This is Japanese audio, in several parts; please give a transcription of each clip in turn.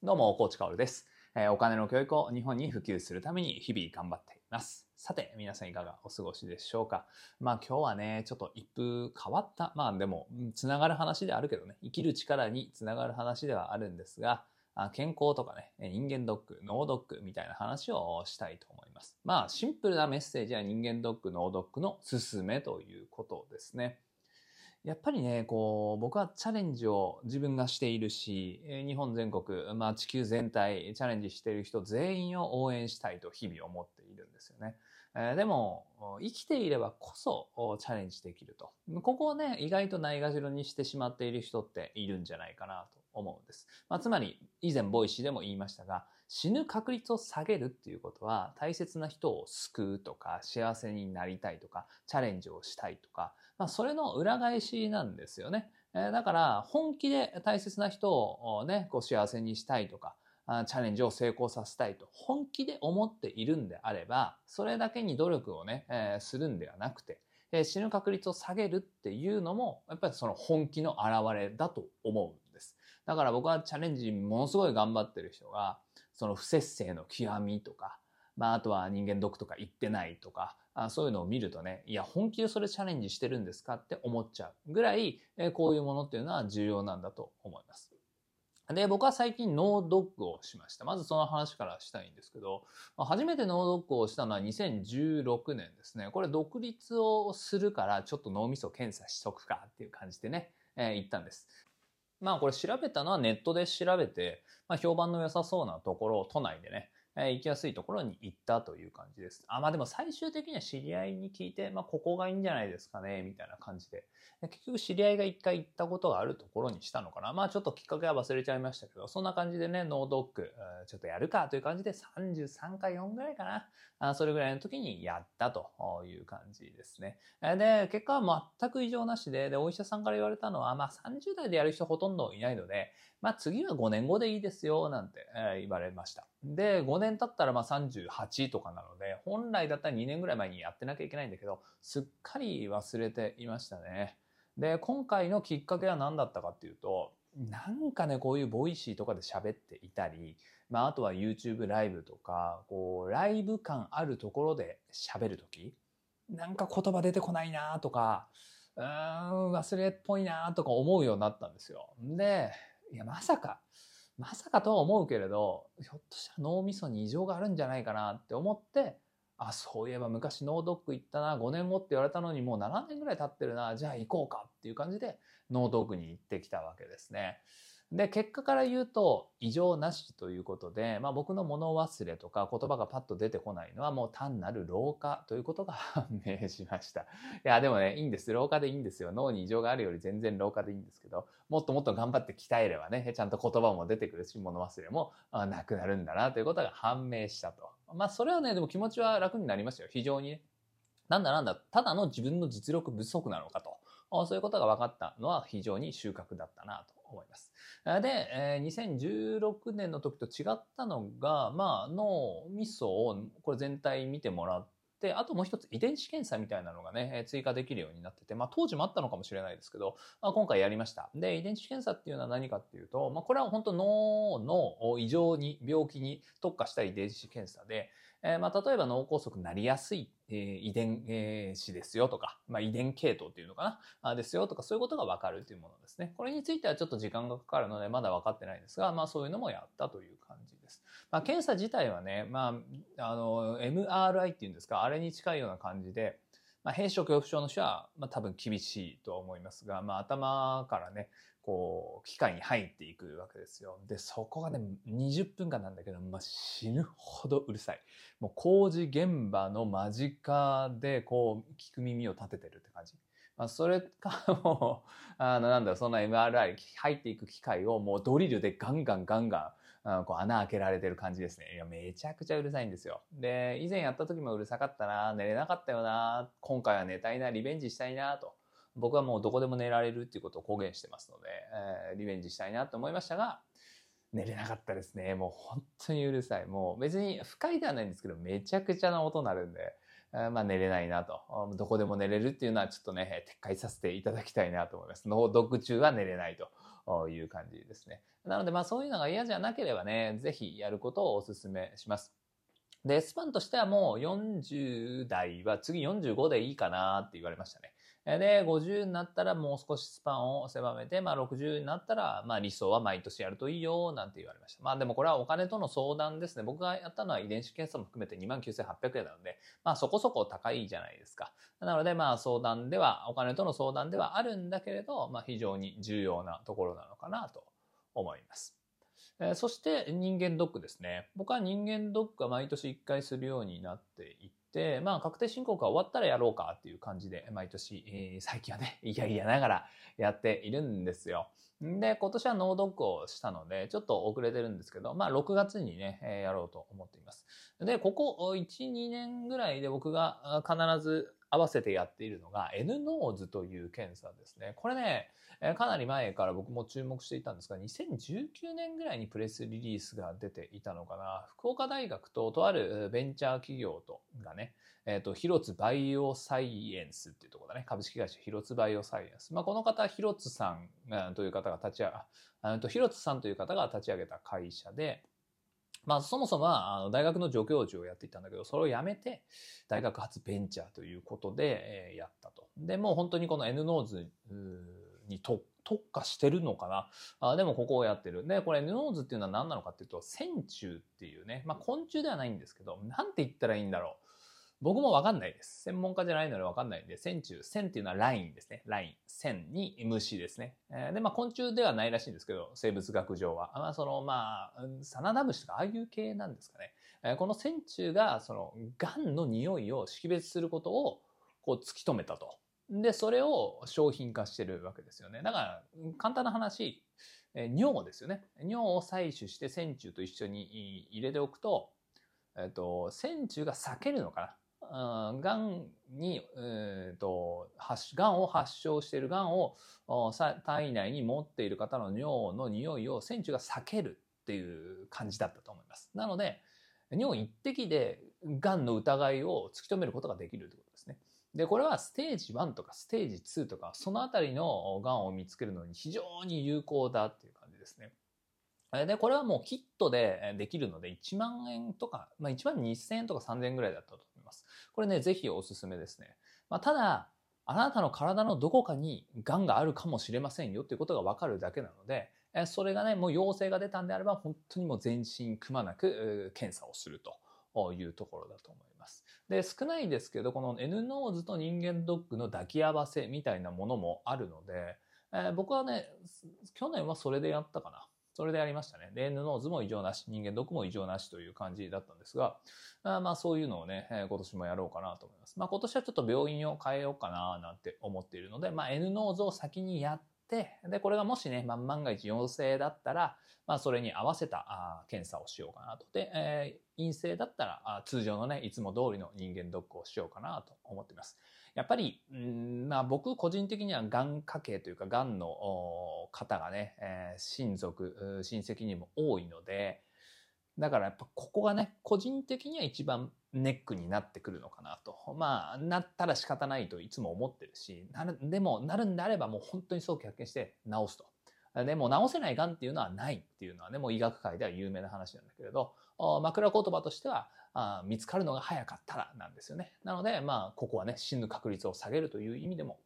どうも、コーチカオルです。えお金の教育を日本に普及するために日々頑張っています。さて、皆さんいかがお過ごしでしょうか？まあ今日はね、ちょっと一風変わった、まあでも、つながる話であるけどね、生きる力につながる話ではあるんですが、健康とかね、人間ドック、脳ドックみたいな話をしたいと思います。まあシンプルなメッセージは人間ドック、脳ドックの勧めということですね。やっぱりね、こう、僕はチャレンジを自分がしているし、日本全国、まあ地球全体、チャレンジしている人全員を応援したいと日々思っているんですよね。えでも、生きていればこそチャレンジできると。ここをね、意外とないがしろにしてしまっている人っているんじゃないかなと思うんです。まあ、つまり、以前 Voicy でも言いましたが、死ぬ確率を下げるっていうことは、大切な人を救うとか、幸せになりたいとか、チャレンジをしたいとか、まあ、それの裏返しなんですよね。えーだから、本気で大切な人をね、こう幸せにしたいとか、あチャレンジを成功させたいと本気で思っているんであれば、それだけに努力をね、えーするんではなくて、えー死ぬ確率を下げるっていうのも、やっぱりその本気の表れだと思うんです。だから僕はチャレンジものすごい頑張ってる人が、その不節制の極みとか、まあ、あとは人間ドックとか行ってないとか、あそういうのを見るとね、いや、本気でそれチャレンジしてるんですかって思っちゃうぐらい、えーこういうものっていうのは重要なんだと思います。で、僕は最近脳ドックをしました。まずその話からしたいんですけど、ま初めて脳ドックをしたのは2016年ですね。これ独立をするからちょっと脳みそ検査しとくかっていう感じでね、えー行ったんです。まあこれ調べたのはネットで調べて、まあ、評判の良さそうなところを都内でね、え行きやすいところに行ったという感じです。あ、まあでも最終的には知り合いに聞いて、まあここがいいんじゃないですかね、みたいな感じで。で結局知り合いが一回行ったことがあるところにしたのかな。まあちょっときっかけは忘れちゃいましたけど、そんな感じでね、ノードック、ちょっとやるかという感じで33か4ぐらいかな。あそれぐらいの時にやったという感じですね。で、結果は全く異常なしで、で、お医者さんから言われたのは、まあ30代でやる人ほとんどいないので、まあ次は5年後でいいですよ、なんて、言われました。で、5年経ったらまあ38とかなので、本来だったら2年ぐらい前にやってなきゃいけないんだけど、すっかり忘れていましたね。で、今回のきっかけは何だったかっていうと、なんかね、こういう Voicy とかで喋っていたり、まああとは YouTube ライブとか、こう、ライブ感あるところで喋るとき、なんか言葉出てこないなとか、うーん、忘れっぽいなとか思うようになったんですよ。で、いや、まさか、まさかとは思うけれど、ひょっとしたら脳みそに異常があるんじゃないかなって思って、あ、そういえば昔脳ドック行ったな、5年後って言われたのにもう7年ぐらい経ってるな、じゃあ行こうかっていう感じで脳ドックに行ってきたわけですね。で、結果から言うと異常なしということで、まあ僕の物忘れとか言葉がパッと出てこないのはもう単なる老化ということが 判明しました。いや、でもね、いいんです。老化でいいんですよ。脳に異常があるより全然老化でいいんですけど、もっともっと頑張って鍛えればね、ちゃんと言葉も出てくるし、物忘れもなくなるんだなということが判明したと。まあそれはね、でも気持ちは楽になりましたよ。非常にね。なんだなんだ、ただの自分の実力不足なのかと。そういうことが分かったのは非常に収穫だったなと思います。で、2016年の時と違ったのが、まあ、脳みそをこれ全体見てもらって、あともう一つ遺伝子検査みたいなのがね、追加できるようになってて、まあ当時もあったのかもしれないですけど、まあ、今回やりました。で、遺伝子検査っていうのは何かっていうと、まあこれは本当脳の異常に、病気に特化した遺伝子検査で、えーまあ例えば脳梗塞になりやすい、えー遺伝、えー子ですよとか、まあ遺伝系統っていうのかな、あですよとかそういうことがわかるというものですね。これについてはちょっと時間がかかるのでまだ分かってないんですが、まあそういうのもやったという感じです。まあ検査自体はね、まあ、あの、MRI っていうんですか、あれに近いような感じで、まあ、閉所恐怖症の人は、まあ、多分厳しいとは思いますが、まあ、頭からね、こう、機械に入っていくわけですよ。で、そこがね、20分間なんだけど、まあ、死ぬほどうるさい。もう工事現場の間近で、こう、聞く耳を立ててるって感じ。まあ、それかもう、あの、なんだろ、そんな MRI 入っていく機械をもうドリルでガンガンガンガン、あこう穴開けられてる感じですね。いや、めちゃくちゃうるさいんですよ。で、以前やった時もうるさかったな、寝れなかったよな、今回は寝たいな、リベンジしたいな、と。僕はもうどこでも寝られるっていうことを公言してますので、えーリベンジしたいなと思いましたが、寝れなかったですね。もう本当にうるさい。もう別に不快ではないんですけど、めちゃくちゃな音になるんで、まあ寝れないなと。どこでも寝れるっていうのはちょっとね、撤回させていただきたいなと思います。脳ドッグ中は寝れないとという感じですね。なので、まあそういうのが嫌じゃなければね、ぜひやることをお勧めします。で、スパンとしてはもう40代は次45でいいかなって言われましたね。で、50になったらもう少しスパンを狭めて、まあ60になったら、まあ理想は毎年やるといいよ、なんて言われました。まあでもこれはお金との相談ですね。僕がやったのは遺伝子検査も含めて29,800円なので、まあそこそこ高いじゃないですか。なのでまあ相談では、お金との相談ではあるんだけれど、まあ非常に重要なところなのかなと思います。そして人間ドックですね。僕は人間ドックは毎年1回するようになっていてで、まあ確定申告が終わったらやろうかっていう感じで毎年、えー、最近はね、いやいやながらやっているんですよ。で、今年は脳ドックをしたので、ちょっと遅れてるんですけど、まあ6月にね、えやろうと思っています。で、ここ1、2年ぐらいで僕が必ず合わせてやっているのが N ノーズという検査ですね。これね、かなり前から僕も注目していたんですが、2019年ぐらいにプレスリリースが出ていたのかな。福岡大学ととあるベンチャー企業とがね、えっ、ー、と、広津バイオサイエンスっていうところだね。株式会社広津バイオサイエンス。まあ、この方、広津さんという方が立ち上げ、広津さんという方が立ち上げた会社で、まあ、そもそも、あの、大学の助教授をやっていたんだけど、それをやめて、大学発ベンチャーということで、え、やったと。で、もう本当にこの N ノーズに特化してるのかな？あでもここをやってる。で、これ N ノーズっていうのは何なのかっていうと、線虫っていうね、まあ、昆虫ではないんですけど、なんて言ったらいいんだろう。僕もわかんないです。専門家じゃないのでわかんないんで、線虫、線っていうのはラインですね。ライン。線に虫ですね。えー、で、まあ昆虫ではないらしいんですけど、生物学上は。まあその、まあ、サナダムシとかああいう系なんですかね。えー、この線虫が、その、癌の匂いを識別することを、こう突き止めたと。で、それを商品化してるわけですよね。だから、簡単な話、えー、尿ですよね。尿を採取して線虫と一緒に入れておくと、えっ、と、線虫が避けるのかな。がんに、と、がんを発症しているがんを体内に持っている方の尿の匂いを線虫が避けるっていう感じだったと思います。なので、尿一滴でがんの疑いを突き止めることができるということですね。で、これはステージ1とかステージ2とか、そのあたりのがんを見つけるのに非常に有効だっていう感じですね。で、これはもうキットでできるので1万円とか、まあ1万2000円とか3000円ぐらいだったとます。これね、ぜひおすすめですね。まあ、ただ、あなたの体のどこかに癌があるかもしれませんよっていうことがわかるだけなので、それがね、もう陽性が出たんであれば、本当にもう全身くまなく検査をするというところだと思います。で、少ないですけど、この N ノーズと人間ドックの抱き合わせみたいなものもあるので、えー、僕はね、去年はそれでやったかな。それでやりましたね。で、N ノーズも異常なし、人間ドックも異常なしという感じだったんですが、あまあそういうのをね、今年もやろうかなと思います。まあ今年はちょっと病院を変えようかななんて思っているので、まあ N ノーズを先にやって、で、これがもしね、まあ、万が一陽性だったら、まあそれに合わせたあ検査をしようかなと。で、えー、陰性だったらあ通常のね、いつも通りの人間ドックをしようかなと思っています。やっぱり、んまあ、僕個人的にはがん家系というかがんの方がね、えー、親族親戚にも多いのでだからやっぱここがね個人的には一番ネックになってくるのかなとまあなったら仕方ないといつも思ってるしなるでもなるんであればもう本当に早期発見して治すと。でも治せないがんっていうのはないっていうのはねもう医学界では有名な話なんだけれど枕言葉としてはあ見つかるのが早かったらなんですよね。なので、まあ、ここはね、死ぬ確率を下げるという意味でも、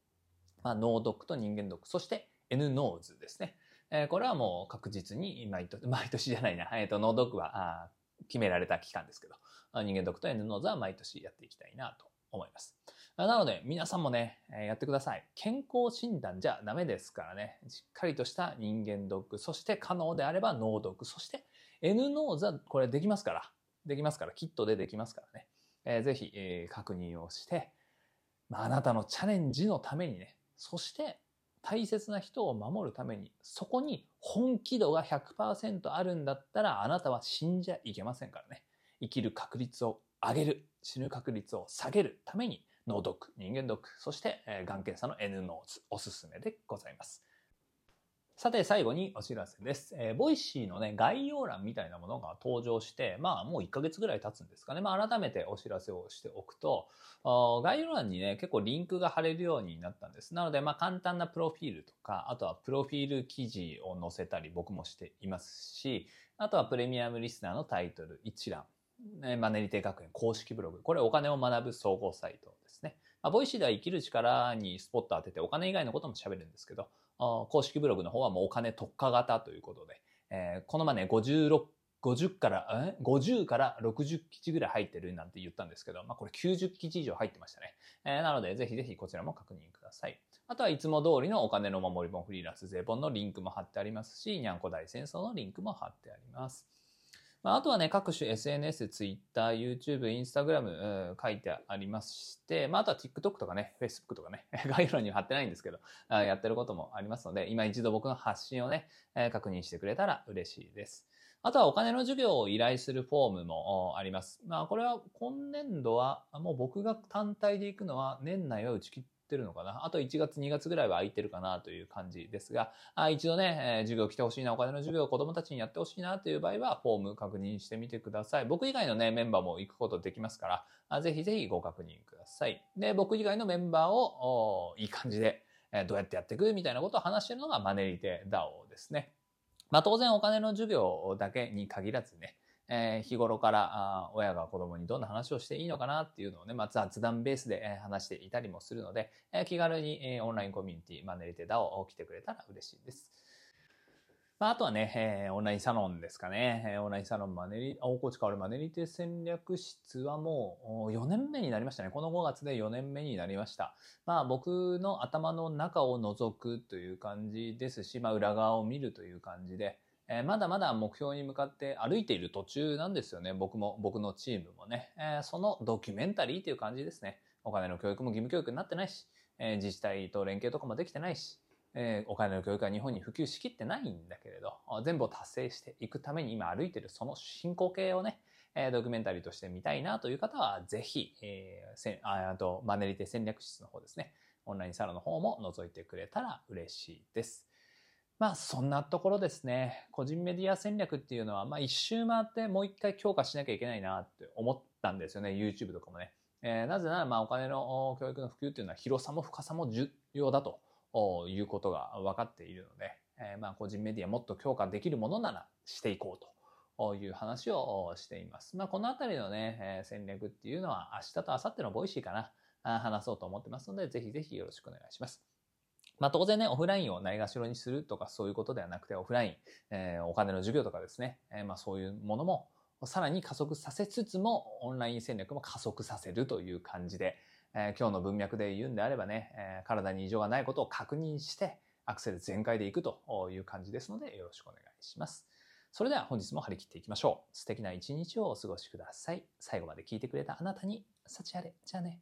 まあ、脳ドックと人間ドック、そして N-NOSE ですね。えー、これはもう確実に毎年、毎年じゃないな、えっ、ー、と、脳ドックはあ決められた期間ですけど、人間毒と N ノーズは毎年やっていきたいなと思います。なので、皆さんもね、やってください。健康診断じゃダメですからね。しっかりとした人間ドック、そして可能であれば脳ドック、そして N ノーズはこれできますから。できますから、キットでできますからね。えー、ぜひ、えー、確認をして、まあ、あなたのチャレンジのためにね、そして大切な人を守るために、そこに本気度が100%あるんだったら、あなたは死んじゃいけませんからね。生きる確率を上げる、死ぬ確率を下げるために、脳ドック、人間ドック、そして、えー、がん検査の N-NOSE、おすすめでございます。さて、最後にお知らせです。えー、 Voicy のね、概要欄みたいなものが登場して、まあ、もう1ヶ月ぐらい経つんですかね。まあ、改めてお知らせをしておくと、概要欄にね、結構リンクが貼れるようになったんです。なので、まあ、簡単なプロフィールとか、あとはプロフィール記事を載せたり、僕もしていますし、あとはプレミアムリスナーのタイトル一覧、ね、マネリテ学園公式ブログ。これお金を学ぶ総合サイトですね。まあ、 Voicy では生きる力にスポット当ててお金以外のことも喋るんですけど、公式ブログの方はもうお金特化型ということで、えー、このまね、56 50から、え？50から60基地ぐらい入ってるなんて言ったんですけど、まあこれ90基地以上入ってましたね。えー、なので、ぜひぜひこちらも確認ください。あとはいつも通りのお金の守り本フリーランス税本のリンクも貼ってありますし、にゃんこ大戦争のリンクも貼ってあります。まあ、あとはね、各種 SNS、Twitter、YouTube、Instagram、書いてありまして、まあ、あとは TikTok とかね、Facebook とかね、概要欄には貼ってないんですけど、やってることもありますので、今一度僕の発信をね、確認してくれたら嬉しいです。あとはお金の授業を依頼するフォームもあります。まあこれは今年度はもう僕が単体で行くのは年内は打ち切ってるのかな？あと1月2月ぐらいは空いてるかなという感じですが、あ一度ね、え授業来てほしいな、お金の授業を子供たちにやってほしいなという場合はフォーム確認してみてください。僕以外のね、メンバーも行くことできますから、あぜひぜひご確認ください。で、僕以外のメンバーをいい感じでえどうやってやっていくみたいなことを話してるのがマネリテ DAO ですね。まあ当然お金の授業だけに限らずね、えー、日頃からあ親が子供にどんな話をしていいのかなっていうのをね、まあ、雑談ベースで話していたりもするので、えー、気軽にえオンラインコミュニティマネリテダを来てくれたら嬉しいです。まあ、あとはね、えー、オンラインサロンですかね。えー、オンラインサロンマネリ、大河内変わるマネリテ戦略室はもう4年目になりましたね。この5月で4年目になりました。まあ僕の頭の中を覗くという感じですし、まあ裏側を見るという感じで、えー、まだまだ目標に向かって歩いている途中なんですよね。僕も、僕のチームもね。えー、そのドキュメンタリーという感じですね。お金の教育も義務教育になってないし、えー、自治体と連携とかもできてないし、え、お金の教育は日本に普及しきってないんだけれど、全部を達成していくために今歩いているその進行形をね、え、ドキュメンタリーとして見たいなという方は、ぜひ、えー、せあとマネリテ戦略室の方ですね、オンラインサロンの方も覗いてくれたら嬉しいです。まあそんなところですね。個人メディア戦略っていうのは、まあ一周回ってもう一回強化しなきゃいけないなって思ったんですよね。YouTube とかもね。えー、なぜなら、まあお金の教育の普及っていうのは広さも深さも重要だと。いうことが分かっているので、えー、まあ個人メディアもっと強化できるものならしていこうという話をしています。まあこのあたりのね、え、戦略っていうのは明日と明後日の Voicy かな、話そうと思ってますので、ぜひぜひよろしくお願いします。まあ当然ね、オフラインをないがしろにするとかそういうことではなくて、オフライン、えー、お金の授業とかですね、えー、まあそういうものもさらに加速させつつも、オンライン戦略も加速させるという感じで、えー、今日の文脈で言うんであればね、え、体に異常がないことを確認して、アクセル全開でいくという感じですので、よろしくお願いします。それでは本日も張り切っていきましょう。素敵な一日をお過ごしください。最後まで聞いてくれたあなたに、幸あれ。じゃあね。